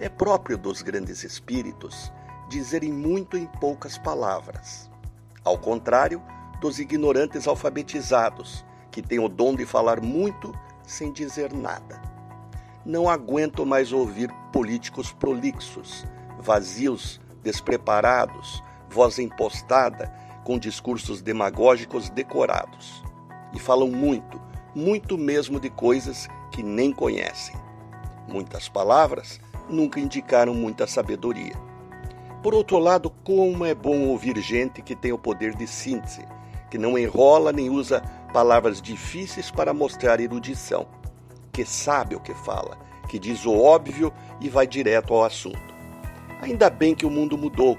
É próprio dos grandes espíritos dizerem muito em poucas palavras. Ao contrário dos ignorantes alfabetizados, que têm o dom de falar muito sem dizer nada. Não aguento mais ouvir políticos prolixos, vazios, despreparados, voz impostada, com discursos demagógicos decorados. E falam muito, muito mesmo de coisas que nem conhecem. Muitas palavras nunca indicaram muita sabedoria. Por outro lado, como é bom ouvir gente que tem o poder de síntese, que não enrola nem usa palavras difíceis para mostrar erudição, que sabe o que fala, que diz o óbvio e vai direto ao assunto. Ainda bem que o mundo mudou.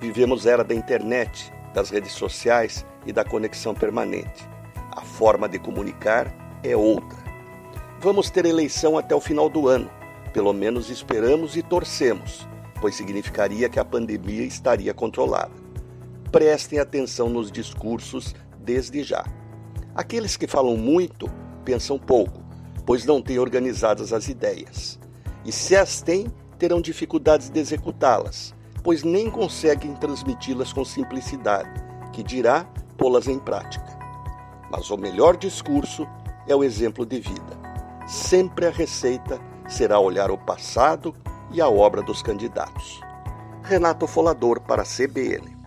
Vivemos era da internet, das redes sociais e da conexão permanente. A forma de comunicar é outra. Vamos ter eleição até o final do ano. Pelo menos esperamos e torcemos, pois significaria que a pandemia estaria controlada. Prestem atenção nos discursos desde já. Aqueles que falam muito pensam pouco, pois não têm organizadas as ideias. E se as têm, terão dificuldades de executá-las, pois nem conseguem transmiti-las com simplicidade, que dirá pô-las em prática. Mas o melhor discurso é o exemplo de vida. Sempre a receita será olhar o passado e a obra dos candidatos. Renato Folador para a CBN.